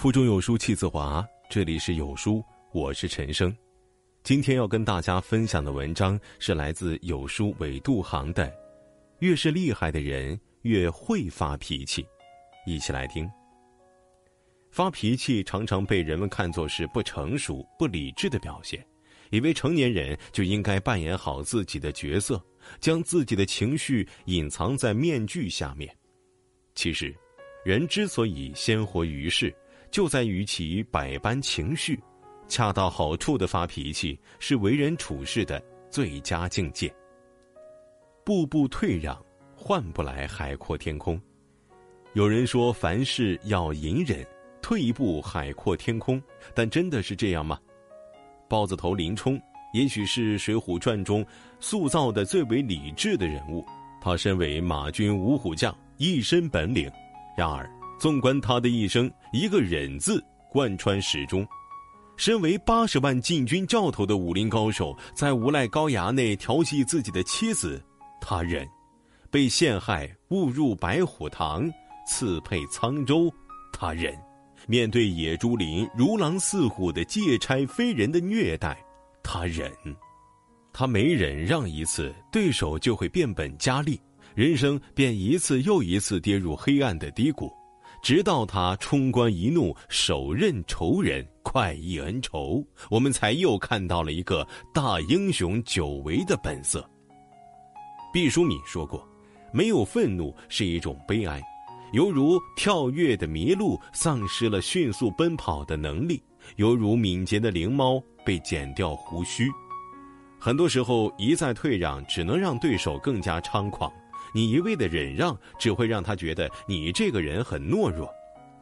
腹中有书气自华，这里是有书，我是陈生。今天要跟大家分享的文章是来自有书韦度航的《越是厉害的人越会发脾气》，一起来听。发脾气常常被人们看作是不成熟、不理智的表现，以为成年人就应该扮演好自己的角色，将自己的情绪隐藏在面具下面。其实，人之所以鲜活于世。就在于其百般情绪，恰到好处的发脾气是为人处事的最佳境界。步步退让，换不来海阔天空。有人说凡事要隐忍，退一步海阔天空，但真的是这样吗？豹子头林冲也许是《水浒传》中塑造的最为理智的人物，他身为马军五虎将，一身本领，然而。纵观他的一生，一个忍字贯穿始终。身为八十万禁军教头的武林高手，在无赖高衙内调戏自己的妻子，他忍；被陷害误入白虎堂，刺配沧州，他忍；面对野猪林如狼似虎的借差非人的虐待，他忍。他每忍让一次，对手就会变本加厉，人生便一次又一次跌入黑暗的低谷。直到他冲冠一怒，手刃仇人，快意恩仇，我们才又看到了一个大英雄久违的本色。毕淑敏说过：“没有愤怒是一种悲哀，犹如跳跃的麋鹿丧失了迅速奔跑的能力，犹如敏捷的灵猫被剪掉胡须。很多时候，一再退让，只能让对手更加猖狂。”你一味的忍让，只会让他觉得你这个人很懦弱，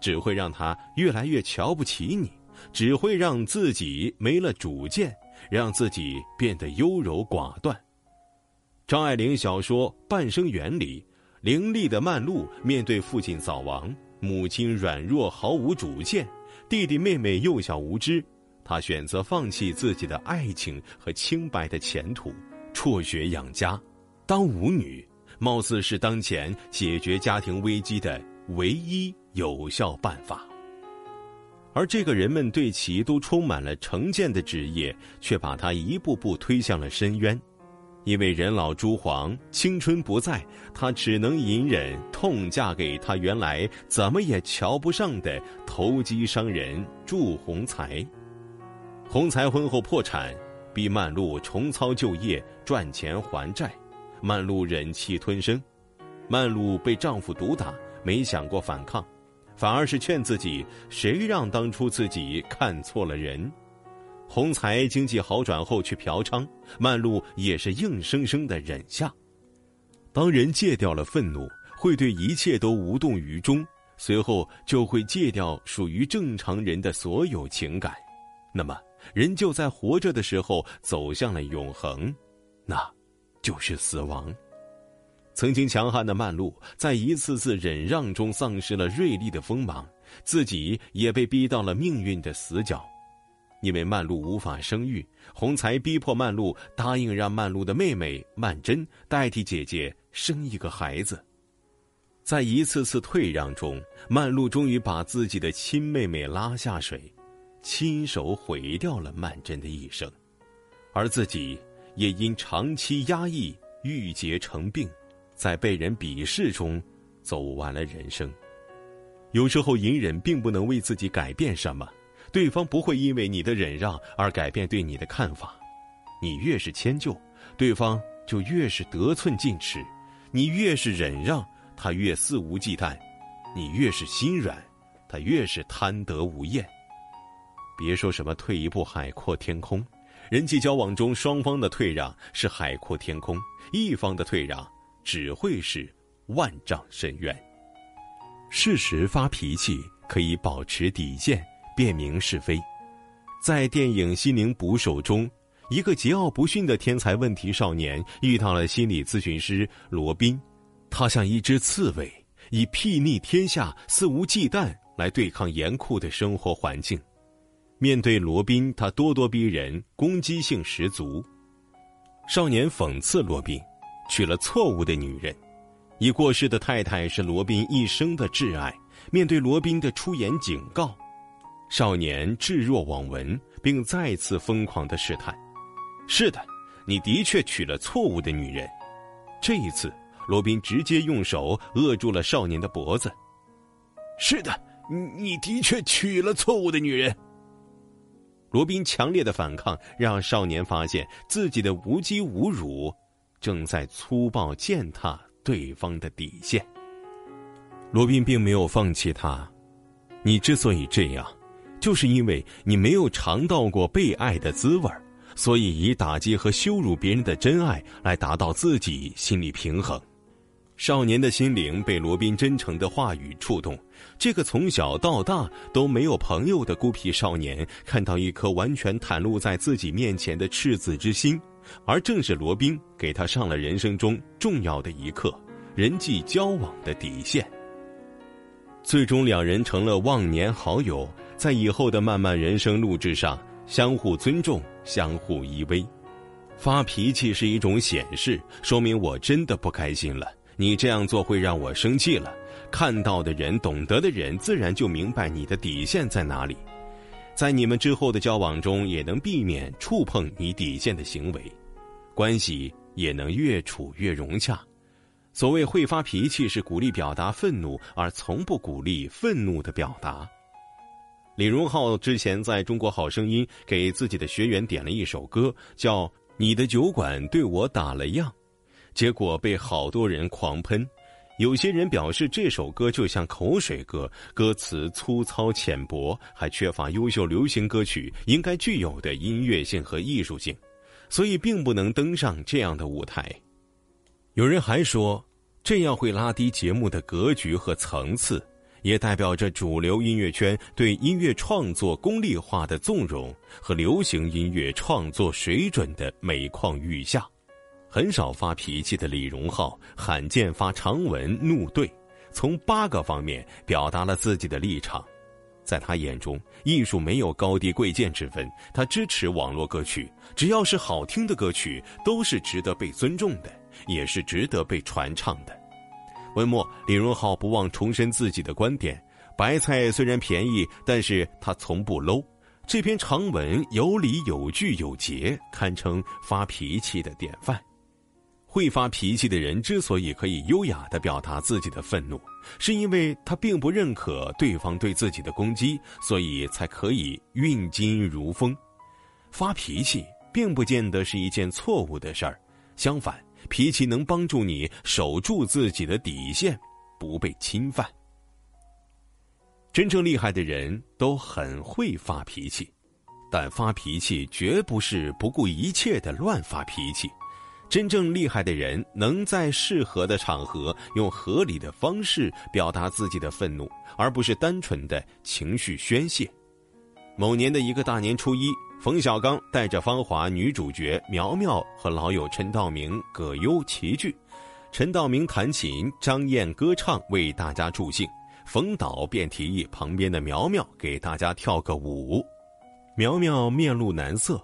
只会让他越来越瞧不起你，只会让自己没了主见，让自己变得优柔寡断。张爱玲小说《半生缘》里，伶俐的曼璐面对父亲早亡，母亲软弱毫无主见，弟弟妹妹幼小无知，她选择放弃自己的爱情和清白的前途，辍学养家，当舞女。貌似是当前解决家庭危机的唯一有效办法，而这个人们对其都充满了成见的职业，却把他一步步推向了深渊。因为人老珠黄，青春不在，他只能隐忍痛嫁给他原来怎么也瞧不上的投机商人祝鸿才。鸿才婚后破产，逼曼璐重操旧业，赚钱还债。曼璐忍气吞声，曼璐被丈夫毒打，没想过反抗，反而是劝自己：谁让当初自己看错了人？洪才经济好转后去嫖娼，曼璐也是硬生生的忍下。当人戒掉了愤怒，会对一切都无动于衷，随后就会戒掉属于正常人的所有情感，那么人就在活着的时候走向了永恒，那。就是死亡。曾经强悍的曼璐，在一次次忍让中丧失了锐利的锋芒，自己也被逼到了命运的死角。因为曼璐无法生育，洪才逼迫曼璐答应让曼璐的妹妹曼桢代替姐姐生一个孩子。在一次次退让中，曼璐终于把自己的亲妹妹拉下水，亲手毁掉了曼桢的一生，而自己。也因长期压抑郁结成病，在被人鄙视中走完了人生。有时候隐忍并不能为自己改变什么，对方不会因为你的忍让而改变对你的看法。你越是迁就，对方就越是得寸进尺；你越是忍让，他越肆无忌惮；你越是心软，他越是贪得无厌。别说什么退一步海阔天空。人际交往中，双方的退让是海阔天空，一方的退让只会是万丈深渊。适时发脾气可以保持底线，辨明是非。在电影《心灵捕手》中，一个桀骜不驯的天才问题少年遇到了心理咨询师罗宾，他像一只刺猬，以睥睨天下、肆无忌惮来对抗严酷的生活环境。面对罗宾，他咄咄逼人，攻击性十足。少年讽刺罗宾，娶了错误的女人，已过世的太太是罗宾一生的挚爱。面对罗宾的出言警告，少年置若罔闻，并再次疯狂的试探：“是的，你的确娶了错误的女人。”这一次，罗宾直接用手扼住了少年的脖子。“是的，你的确娶了错误的女人。”罗宾强烈的反抗让少年发现自己的无稽无辱，正在粗暴践踏对方的底线。罗宾并没有放弃他，你之所以这样。就是因为你没有尝到过被爱的滋味所以以打击和羞辱别人的真爱来达到自己心理平衡。少年的心灵被罗宾真诚的话语触动。这个从小到大都没有朋友的孤僻少年，看到一颗完全袒露在自己面前的赤子之心，而正是罗宾给他上了人生中重要的一课——人际交往的底线。最终，两人成了忘年好友。在以后的漫漫人生路之上，相互尊重，相互依偎。发脾气是一种显示，说明我真的不开心了。你这样做会让我生气了。看到的人、懂得的人，自然就明白你的底线在哪里。在你们之后的交往中，也能避免触碰你底线的行为，关系也能越处越融洽。所谓会发脾气，是鼓励表达愤怒，而从不鼓励愤怒的表达。李荣浩之前在中国好声音给自己的学员点了一首歌，叫《你的酒馆对我打了样》，结果被好多人狂喷。有些人表示这首歌就像口水歌，歌词粗糙浅薄，还缺乏优秀流行歌曲应该具有的音乐性和艺术性，所以并不能登上这样的舞台。有人还说，这样会拉低节目的格局和层次。也代表着主流音乐圈对音乐创作功利化的纵容和流行音乐创作水准的每况愈下。很少发脾气的李荣浩，罕见发长文怒怼，从八个方面表达了自己的立场。在他眼中，艺术没有高低贵贱之分，他支持网络歌曲，只要是好听的歌曲，都是值得被尊重的，也是值得被传唱的。文末，李荣浩不忘重申自己的观点：白菜虽然便宜，但是他从不 low。这篇长文有理有据有节，堪称发脾气的典范。会发脾气的人之所以可以优雅的表达自己的愤怒，是因为他并不认可对方对自己的攻击，所以才可以运金如风。发脾气并不见得是一件错误的事儿，相反。脾气能帮助你守住自己的底线，不被侵犯。真正厉害的人都很会发脾气，但发脾气绝不是不顾一切的乱发脾气。真正厉害的人能在适合的场合用合理的方式表达自己的愤怒，而不是单纯的情绪宣泄。某年的一个大年初一。冯小刚带着芳华女主角苗苗和老友陈道明、葛优齐聚，陈道明弹琴，张燕歌唱，为大家助兴。冯导便提议旁边的苗苗给大家跳个舞。苗苗面露难色，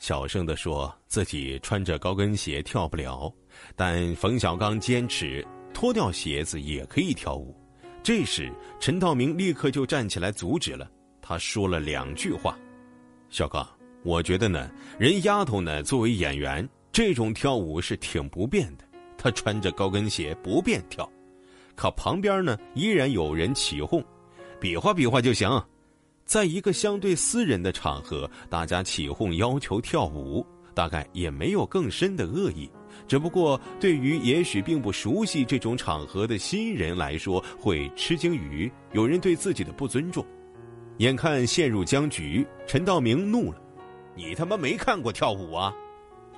小声地说自己穿着高跟鞋跳不了。但冯小刚坚持脱掉鞋子也可以跳舞。这时，陈道明立刻就站起来阻止了。他说了两句话。小刚，我觉得呢，人丫头呢作为演员，这种跳舞是挺不便的。她穿着高跟鞋不便跳，可旁边呢依然有人起哄，比划比划就行。在一个相对私人的场合，大家起哄要求跳舞，大概也没有更深的恶意，只不过对于也许并不熟悉这种场合的新人来说，会吃惊于有人对自己的不尊重。眼看陷入僵局，陈道明怒了：“你他妈没看过跳舞啊！”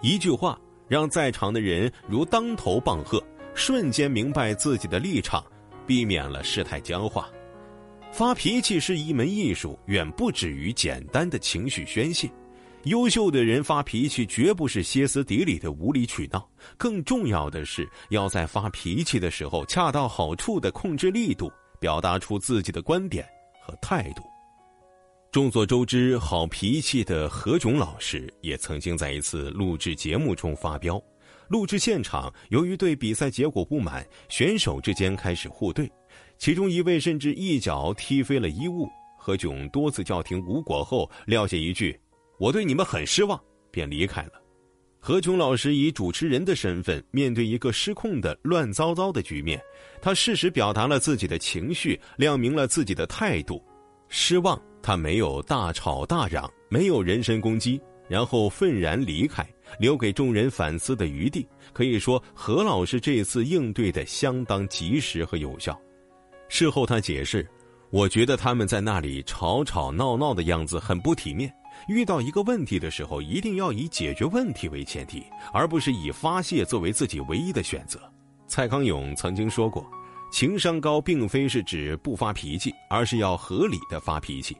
一句话让在场的人如当头棒喝，瞬间明白自己的立场，避免了事态僵化。发脾气是一门艺术，远不止于简单的情绪宣泄。优秀的人发脾气绝不是歇斯底里的无理取闹，更重要的是要在发脾气的时候恰到好处的控制力度，表达出自己的观点和态度。众所周知，好脾气的何炅老师也曾经在一次录制节目中发飙。录制现场，由于对比赛结果不满，选手之间开始互怼，其中一位甚至一脚踢飞了衣物。何炅多次叫停无果后，撂下一句：“我对你们很失望”，便离开了。何炅老师以主持人的身份面对一个失控的乱糟糟的局面，他适时表达了自己的情绪，亮明了自己的态度。失望，他没有大吵大嚷，没有人身攻击，然后愤然离开，留给众人反思的余地。可以说，何老师这次应对的相当及时和有效。事后他解释：“我觉得他们在那里吵吵闹闹的样子很不体面。”遇到一个问题的时候，一定要以解决问题为前提，而不是以发泄作为自己唯一的选择。蔡康永曾经说过：“情商高并非是指不发脾气，而是要合理的发脾气，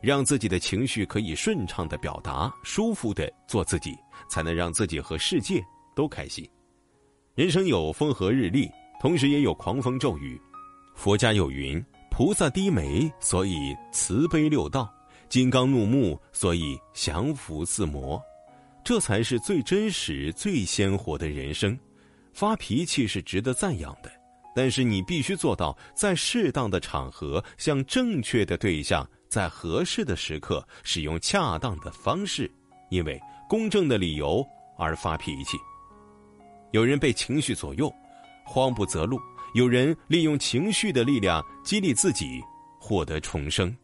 让自己的情绪可以顺畅的表达，舒服的做自己，才能让自己和世界都开心。”人生有风和日丽，同时也有狂风骤雨。佛家有云：“菩萨低眉，所以慈悲六道。”金刚怒目，所以降伏自魔，这才是最真实、最鲜活的人生。发脾气是值得赞扬的，但是你必须做到在适当的场合向正确的对象，在合适的时刻使用恰当的方式，因为公正的理由而发脾气。有人被情绪左右，慌不择路；有人利用情绪的力量激励自己，获得重生。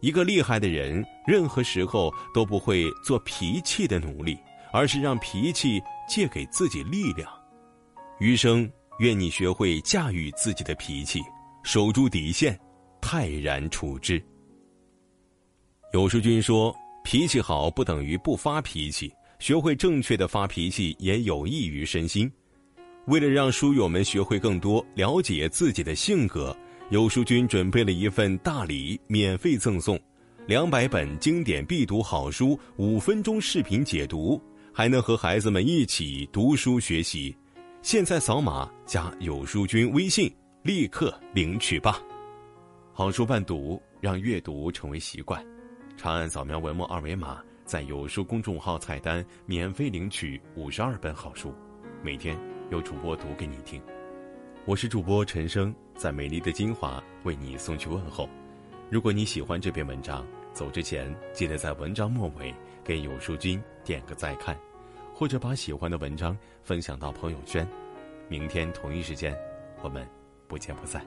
一个厉害的人，任何时候都不会做脾气的奴隶，而是让脾气借给自己力量。余生，愿你学会驾驭自己的脾气，守住底线，泰然处之。有书君说：“脾气好不等于不发脾气，学会正确的发脾气也有益于身心。”为了让书友们学会更多，了解自己的性格。有书君准备了一份大礼，免费赠送两百本经典必读好书，五分钟视频解读，还能和孩子们一起读书学习。现在扫码加有书君微信，立刻领取吧！好书伴读，让阅读成为习惯。长按扫描文末二维码，在有书公众号菜单免费领取五十二本好书，每天由主播读给你听。我是主播陈生，在美丽的金华为你送去问候。如果你喜欢这篇文章，走之前记得在文章末尾给有书君点个再看，或者把喜欢的文章分享到朋友圈。明天同一时间，我们不见不散。